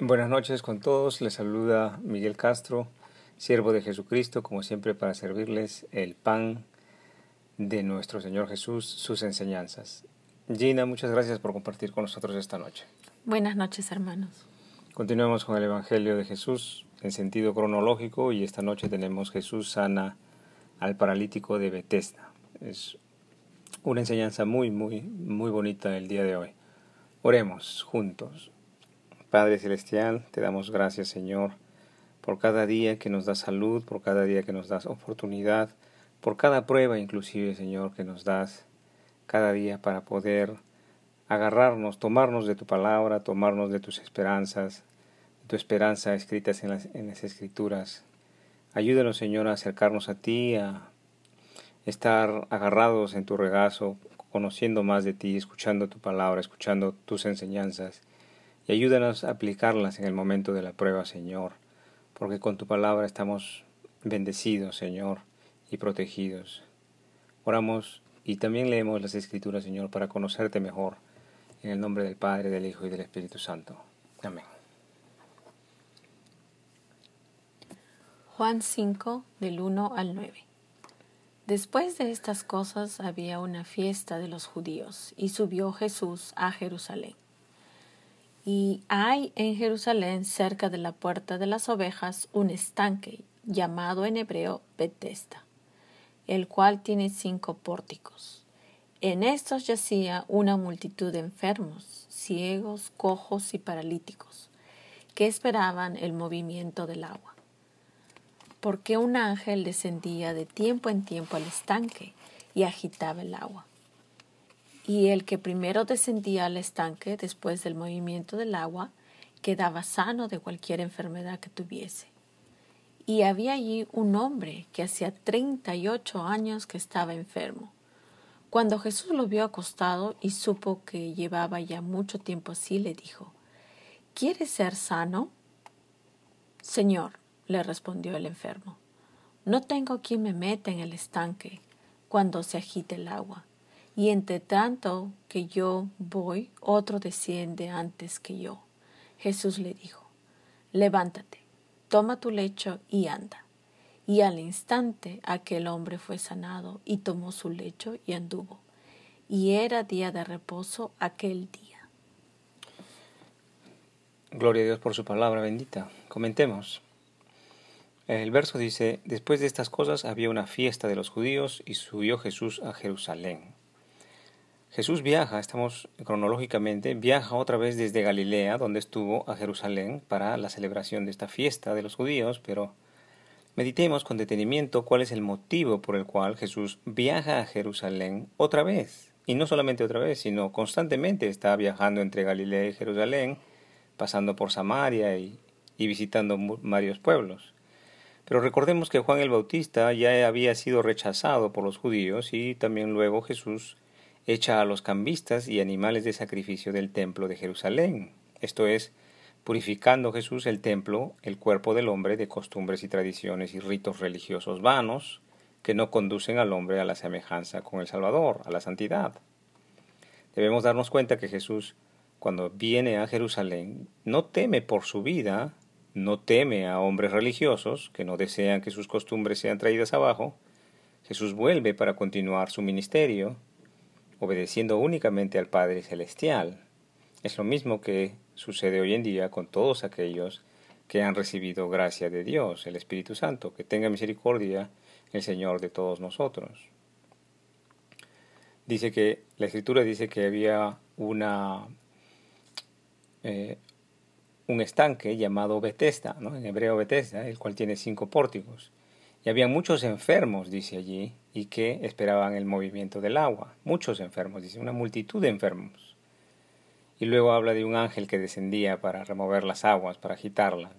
Buenas noches con todos, les saluda Miguel Castro, siervo de Jesucristo, como siempre para servirles el pan de nuestro Señor Jesús, sus enseñanzas. Gina, muchas gracias por compartir con nosotros esta noche. Buenas noches, hermanos. Continuemos con el Evangelio de Jesús en sentido cronológico y esta noche tenemos Jesús sana al paralítico de Betesda. Es una enseñanza muy, muy, muy bonita el día de hoy. Oremos juntos. Padre Celestial, te damos gracias, Señor, por cada día que nos das salud, por cada día que nos das oportunidad, por cada prueba inclusive, Señor, que nos das cada día para poder agarrarnos, tomarnos de tu palabra, tomarnos de tus esperanzas, de tu esperanza escritas en las, en las escrituras. Ayúdanos, Señor, a acercarnos a ti, a estar agarrados en tu regazo, conociendo más de ti, escuchando tu palabra, escuchando tus enseñanzas y ayúdanos a aplicarlas en el momento de la prueba, Señor, porque con tu palabra estamos bendecidos, Señor, y protegidos. Oramos y también leemos las Escrituras, Señor, para conocerte mejor, en el nombre del Padre, del Hijo y del Espíritu Santo. Amén. Juan 5, del 1 al 9. Después de estas cosas había una fiesta de los judíos, y subió Jesús a Jerusalén. Y hay en Jerusalén, cerca de la puerta de las ovejas, un estanque llamado en hebreo Betesda, el cual tiene cinco pórticos. En estos yacía una multitud de enfermos, ciegos, cojos y paralíticos, que esperaban el movimiento del agua. Porque un ángel descendía de tiempo en tiempo al estanque y agitaba el agua y el que primero descendía al estanque después del movimiento del agua quedaba sano de cualquier enfermedad que tuviese. Y había allí un hombre que hacía treinta y ocho años que estaba enfermo. Cuando Jesús lo vio acostado y supo que llevaba ya mucho tiempo así, le dijo, ¿Quieres ser sano? Señor, le respondió el enfermo, no tengo quien me meta en el estanque cuando se agite el agua y entre tanto que yo voy, otro desciende antes que yo. Jesús le dijo, levántate, toma tu lecho y anda. Y al instante aquel hombre fue sanado y tomó su lecho y anduvo. Y era día de reposo aquel día. Gloria a Dios por su palabra bendita. Comentemos. El verso dice, después de estas cosas había una fiesta de los judíos y subió Jesús a Jerusalén. Jesús viaja, estamos cronológicamente, viaja otra vez desde Galilea, donde estuvo, a Jerusalén para la celebración de esta fiesta de los judíos, pero meditemos con detenimiento cuál es el motivo por el cual Jesús viaja a Jerusalén otra vez. Y no solamente otra vez, sino constantemente está viajando entre Galilea y Jerusalén, pasando por Samaria y, y visitando varios pueblos. Pero recordemos que Juan el Bautista ya había sido rechazado por los judíos y también luego Jesús hecha a los cambistas y animales de sacrificio del templo de Jerusalén, esto es, purificando Jesús el templo, el cuerpo del hombre, de costumbres y tradiciones y ritos religiosos vanos, que no conducen al hombre a la semejanza con el Salvador, a la santidad. Debemos darnos cuenta que Jesús, cuando viene a Jerusalén, no teme por su vida, no teme a hombres religiosos que no desean que sus costumbres sean traídas abajo, Jesús vuelve para continuar su ministerio, obedeciendo únicamente al Padre Celestial. Es lo mismo que sucede hoy en día con todos aquellos que han recibido gracia de Dios, el Espíritu Santo, que tenga misericordia el Señor de todos nosotros. Dice que la Escritura dice que había una eh, un estanque llamado Bethesda, ¿no? en hebreo Bethesda, el cual tiene cinco pórticos. Había muchos enfermos, dice allí, y que esperaban el movimiento del agua. Muchos enfermos, dice, una multitud de enfermos. Y luego habla de un ángel que descendía para remover las aguas, para agitarlas.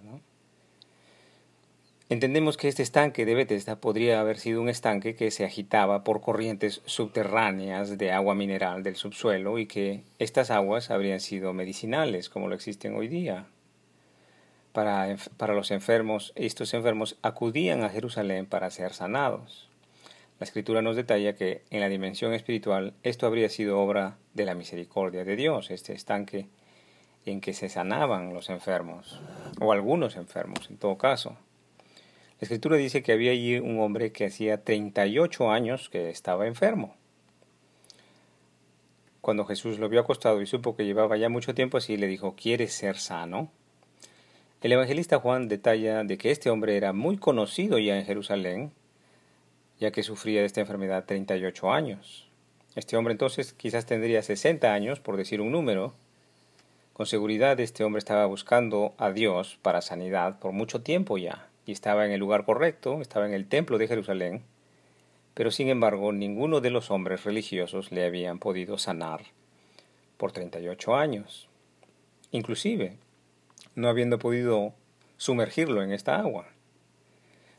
Entendemos que este estanque de Bethesda podría haber sido un estanque que se agitaba por corrientes subterráneas de agua mineral del subsuelo y que estas aguas habrían sido medicinales como lo existen hoy día para, para los enfermos, estos enfermos acudían a Jerusalén para ser sanados. La escritura nos detalla que en la dimensión espiritual esto habría sido obra de la misericordia de Dios. Este estanque en que se sanaban los enfermos, o algunos enfermos en todo caso. La escritura dice que había allí un hombre que hacía 38 años que estaba enfermo. Cuando Jesús lo vio acostado y supo que llevaba ya mucho tiempo así, le dijo, ¿quieres ser sano? El evangelista Juan detalla de que este hombre era muy conocido ya en Jerusalén, ya que sufría de esta enfermedad 38 años. Este hombre entonces quizás tendría 60 años, por decir un número. Con seguridad este hombre estaba buscando a Dios para sanidad por mucho tiempo ya y estaba en el lugar correcto, estaba en el templo de Jerusalén, pero sin embargo ninguno de los hombres religiosos le habían podido sanar por 38 años. Inclusive, no habiendo podido sumergirlo en esta agua.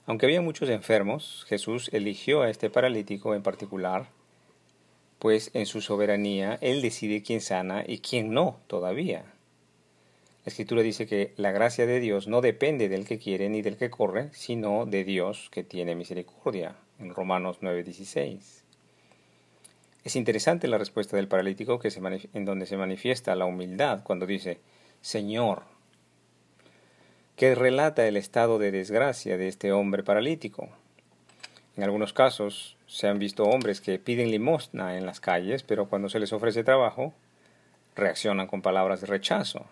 Aunque había muchos enfermos, Jesús eligió a este paralítico en particular, pues en su soberanía Él decide quién sana y quién no todavía. La escritura dice que la gracia de Dios no depende del que quiere ni del que corre, sino de Dios que tiene misericordia, en Romanos 9:16. Es interesante la respuesta del paralítico que en donde se manifiesta la humildad cuando dice, Señor, que relata el estado de desgracia de este hombre paralítico. En algunos casos se han visto hombres que piden limosna en las calles, pero cuando se les ofrece trabajo, reaccionan con palabras de rechazo,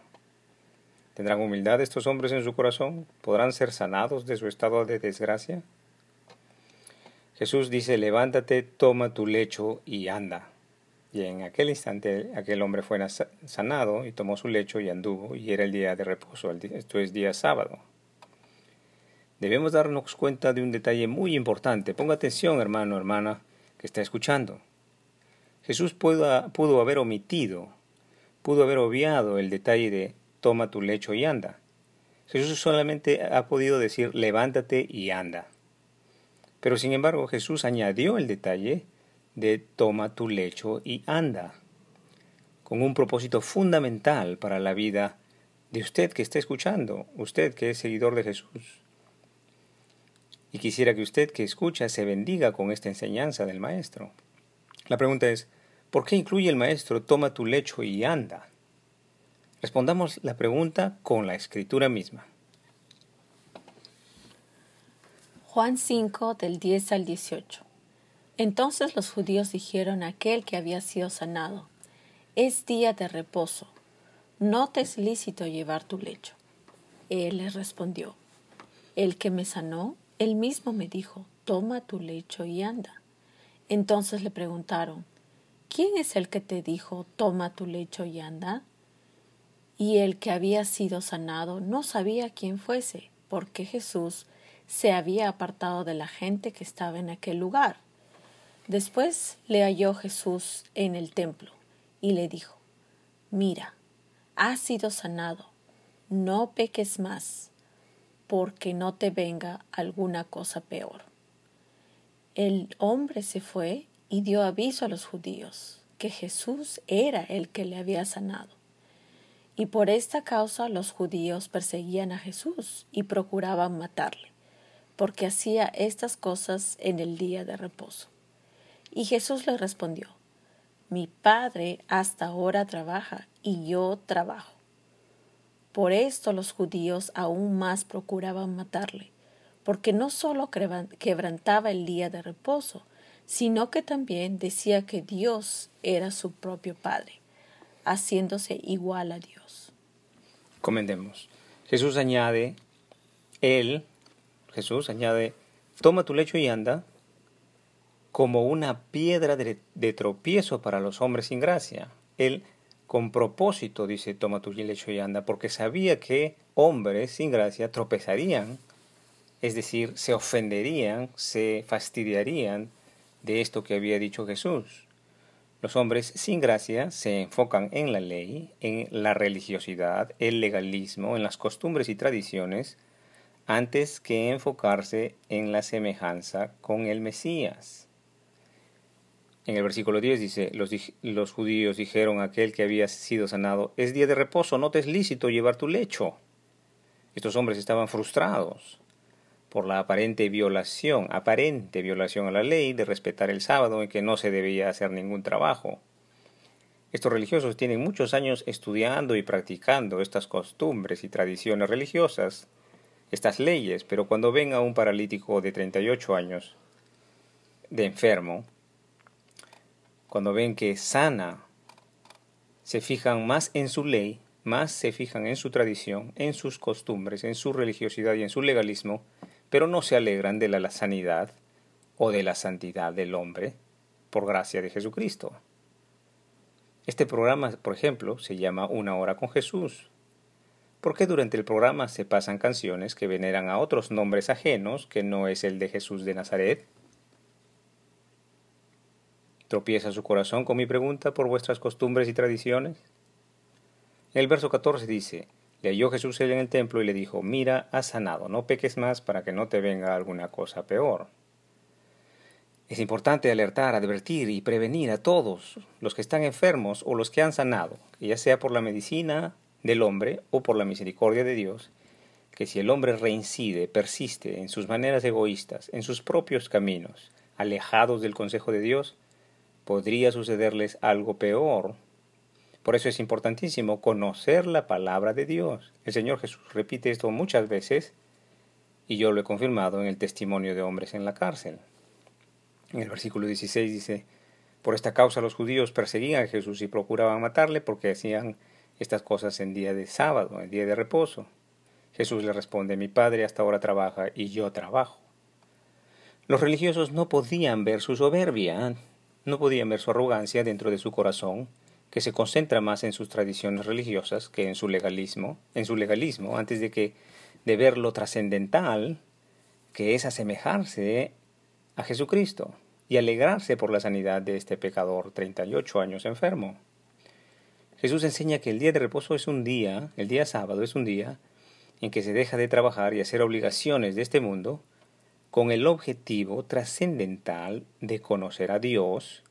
¿Tendrán humildad estos hombres en su corazón? ¿Podrán ser sanados de su estado de desgracia? Jesús dice, levántate, toma tu lecho y anda. Y en aquel instante aquel hombre fue sanado y tomó su lecho y anduvo, y era el día de reposo, esto es día sábado. Debemos darnos cuenta de un detalle muy importante. Ponga atención, hermano, hermana, que está escuchando. Jesús pudo, pudo haber omitido, pudo haber obviado el detalle de toma tu lecho y anda. Jesús solamente ha podido decir levántate y anda. Pero sin embargo Jesús añadió el detalle de toma tu lecho y anda, con un propósito fundamental para la vida de usted que está escuchando, usted que es seguidor de Jesús. Y quisiera que usted que escucha se bendiga con esta enseñanza del Maestro. La pregunta es, ¿por qué incluye el Maestro toma tu lecho y anda? Respondamos la pregunta con la escritura misma. Juan 5 del 10 al 18. Entonces los judíos dijeron a aquel que había sido sanado, es día de reposo, no te es lícito llevar tu lecho. Él les respondió, el que me sanó, él mismo me dijo, toma tu lecho y anda. Entonces le preguntaron, ¿quién es el que te dijo, toma tu lecho y anda? y el que había sido sanado no sabía quién fuese, porque Jesús se había apartado de la gente que estaba en aquel lugar. Después le halló Jesús en el templo y le dijo, Mira, has sido sanado, no peques más, porque no te venga alguna cosa peor. El hombre se fue y dio aviso a los judíos que Jesús era el que le había sanado. Y por esta causa los judíos perseguían a Jesús y procuraban matarle, porque hacía estas cosas en el día de reposo. Y Jesús le respondió, Mi Padre hasta ahora trabaja y yo trabajo. Por esto los judíos aún más procuraban matarle, porque no sólo quebrantaba el día de reposo, sino que también decía que Dios era su propio Padre, haciéndose igual a Dios. Comentemos. Jesús añade, Él, Jesús añade, toma tu lecho y anda, como una piedra de, tropiezo para los hombres sin gracia. Él con propósito dice, toma tu lecho y anda, porque sabía que hombres sin gracia tropezarían, es decir, se ofenderían, se fastidiarían de esto que había dicho Jesús. Los hombres sin gracia se enfocan en la ley, en la religiosidad, el legalismo, en las costumbres y tradiciones, antes que enfocarse en la semejanza con el Mesías. En el versículo 10 dice, los, judíos dijeron a aquel que había sido sanado, es día de reposo, no te es lícito llevar tu lecho. Estos hombres estaban frustrados por la aparente violación, aparente violación a la ley de respetar el sábado en que no se debía hacer ningún trabajo. Estos religiosos tienen muchos años estudiando y practicando estas costumbres y tradiciones religiosas, estas leyes, pero cuando ven a un paralítico de 38 años, de enfermo, cuando ven que sana, se fijan más en su ley, más se fijan en su tradición, en sus costumbres, en su religiosidad y en su legalismo, pero no se alegran de la sanidad o de la santidad del hombre por gracia de Jesucristo. Este programa, por ejemplo, se llama Una hora con Jesús. ¿Por qué durante el programa se pasan canciones que veneran a otros nombres ajenos que no es el de Jesús de Nazaret? ¿Tropieza su corazón con mi pregunta por vuestras costumbres y tradiciones? El verso 14 dice, le halló Jesús él en el templo y le dijo, mira, has sanado, no peques más para que no te venga alguna cosa peor. Es importante alertar, advertir y prevenir a todos los que están enfermos o los que han sanado, ya sea por la medicina del hombre o por la misericordia de Dios, que si el hombre reincide, persiste en sus maneras egoístas, en sus propios caminos, alejados del consejo de Dios, podría sucederles algo peor. Por eso es importantísimo conocer la palabra de Dios. El Señor Jesús repite esto muchas veces y yo lo he confirmado en el testimonio de hombres en la cárcel. En el versículo 16 dice, por esta causa los judíos perseguían a Jesús y procuraban matarle porque hacían estas cosas en día de sábado, en día de reposo. Jesús le responde, mi padre hasta ahora trabaja y yo trabajo. Los religiosos no podían ver su soberbia, no podían ver su arrogancia dentro de su corazón, que se concentra más en sus tradiciones religiosas que en su legalismo, en su legalismo, antes de que de ver lo trascendental, que es asemejarse a Jesucristo y alegrarse por la sanidad de este pecador 38 años enfermo. Jesús enseña que el día de reposo es un día, el día sábado es un día en que se deja de trabajar y hacer obligaciones de este mundo con el objetivo trascendental de conocer a Dios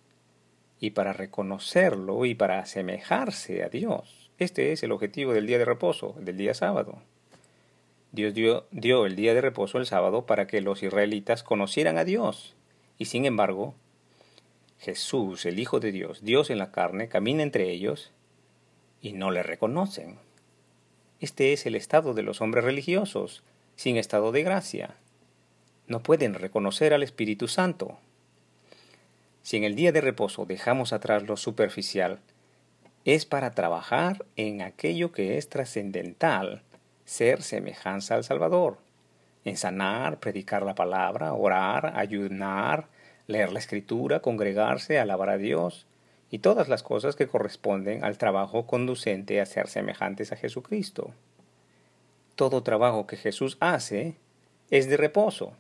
y para reconocerlo y para asemejarse a Dios. Este es el objetivo del día de reposo, del día sábado. Dios dio, dio el día de reposo el sábado para que los israelitas conocieran a Dios. Y sin embargo, Jesús, el Hijo de Dios, Dios en la carne, camina entre ellos y no le reconocen. Este es el estado de los hombres religiosos, sin estado de gracia. No pueden reconocer al Espíritu Santo. Si en el día de reposo dejamos atrás lo superficial, es para trabajar en aquello que es trascendental, ser semejanza al Salvador, en sanar, predicar la palabra, orar, ayunar, leer la escritura, congregarse, alabar a Dios, y todas las cosas que corresponden al trabajo conducente a ser semejantes a Jesucristo. Todo trabajo que Jesús hace es de reposo,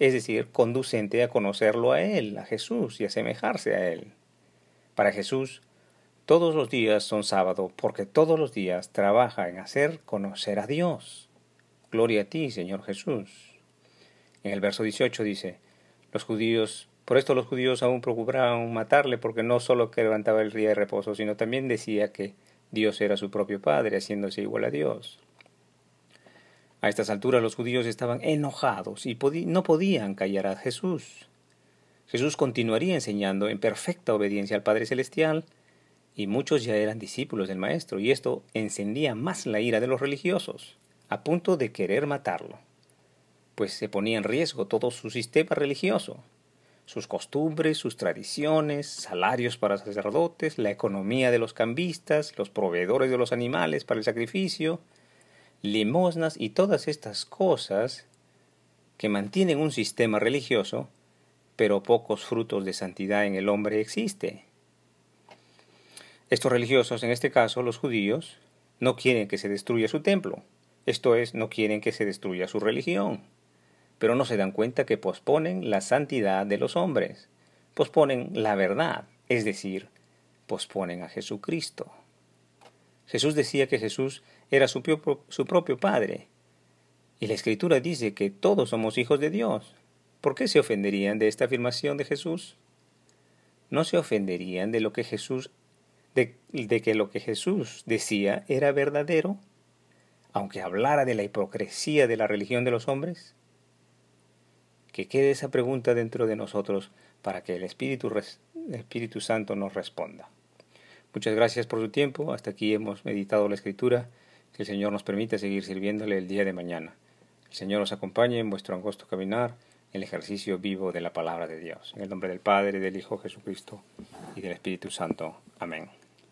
es decir, conducente a conocerlo a Él, a Jesús, y asemejarse a Él. Para Jesús, todos los días son sábado porque todos los días trabaja en hacer conocer a Dios. Gloria a ti, Señor Jesús. En el verso 18 dice, los judíos, por esto los judíos aún procuraban matarle porque no solo que levantaba el día de reposo, sino también decía que Dios era su propio Padre, haciéndose igual a Dios. A estas alturas los judíos estaban enojados y no podían callar a Jesús. Jesús continuaría enseñando en perfecta obediencia al Padre Celestial, y muchos ya eran discípulos del Maestro, y esto encendía más la ira de los religiosos, a punto de querer matarlo, pues se ponía en riesgo todo su sistema religioso, sus costumbres, sus tradiciones, salarios para sacerdotes, la economía de los cambistas, los proveedores de los animales para el sacrificio, limosnas y todas estas cosas que mantienen un sistema religioso, pero pocos frutos de santidad en el hombre existe. Estos religiosos, en este caso los judíos, no quieren que se destruya su templo, esto es, no quieren que se destruya su religión, pero no se dan cuenta que posponen la santidad de los hombres, posponen la verdad, es decir, posponen a Jesucristo. Jesús decía que Jesús era su, propio Padre, y la Escritura dice que todos somos hijos de Dios. ¿Por qué se ofenderían de esta afirmación de Jesús? No se ofenderían de lo que Jesús de, que lo que Jesús decía era verdadero, aunque hablara de la hipocresía de la religión de los hombres? Que quede esa pregunta dentro de nosotros para que el Espíritu, el Espíritu Santo nos responda. Muchas gracias por su tiempo. Hasta aquí hemos meditado la escritura. Que el Señor nos permita seguir sirviéndole el día de mañana. El Señor os acompañe en vuestro angosto caminar, el ejercicio vivo de la palabra de Dios. En el nombre del Padre, del Hijo Jesucristo y del Espíritu Santo. Amén.